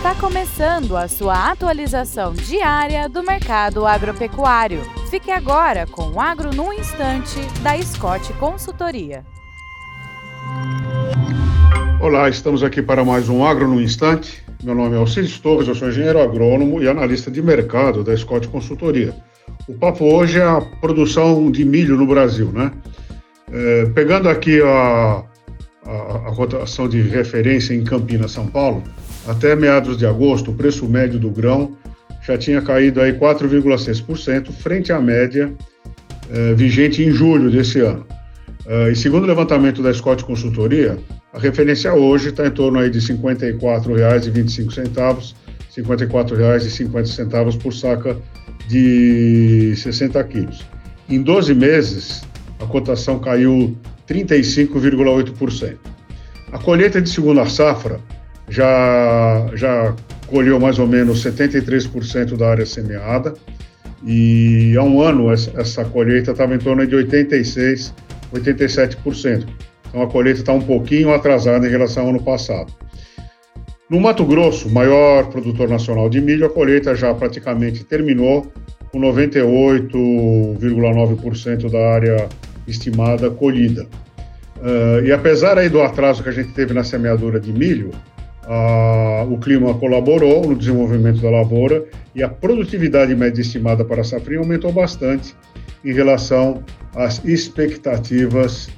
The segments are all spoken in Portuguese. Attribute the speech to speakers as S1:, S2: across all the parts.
S1: Está começando a sua atualização diária do mercado agropecuário. Fique agora com o Agro no Instante, da Scott Consultoria.
S2: Olá, estamos aqui para mais um Agro no Instante. Meu nome é Alcides Torres, eu sou engenheiro agrônomo e analista de mercado da Scott Consultoria. O papo hoje é a produção de milho no Brasil, né? É, pegando aqui a, a, a cotação de referência em Campinas, São Paulo, até meados de agosto, o preço médio do grão já tinha caído aí 4,6% frente à média eh, vigente em julho desse ano. Uh, e segundo o levantamento da Scott Consultoria, a referência hoje está em torno aí de R$ 54,25, R$ 54,50 por saca de 60 quilos. Em 12 meses, a cotação caiu 35,8%. A colheita de segunda safra já, já colheu mais ou menos 73% da área semeada e há um ano essa, colheita estava em torno de 86%, 87%. Então a colheita está um pouquinho atrasada em relação ao ano passado. No Mato Grosso, maior produtor nacional de milho, a colheita já praticamente terminou, com 98,9% da área estimada colhida. Uh, e apesar aí do atraso que a gente teve na semeadura de milho, uh, o clima colaborou no desenvolvimento da lavoura e a produtividade média estimada para a safrinha aumentou bastante em relação às expectativas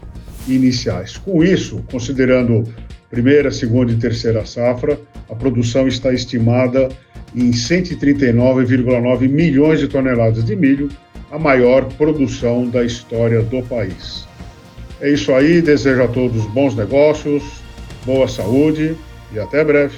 S2: iniciais. Com isso, considerando primeira, segunda e terceira safra, a produção está estimada em 139,9 milhões de toneladas de milho, a maior produção da história do país. É isso aí, desejo a todos bons negócios, boa saúde e até breve.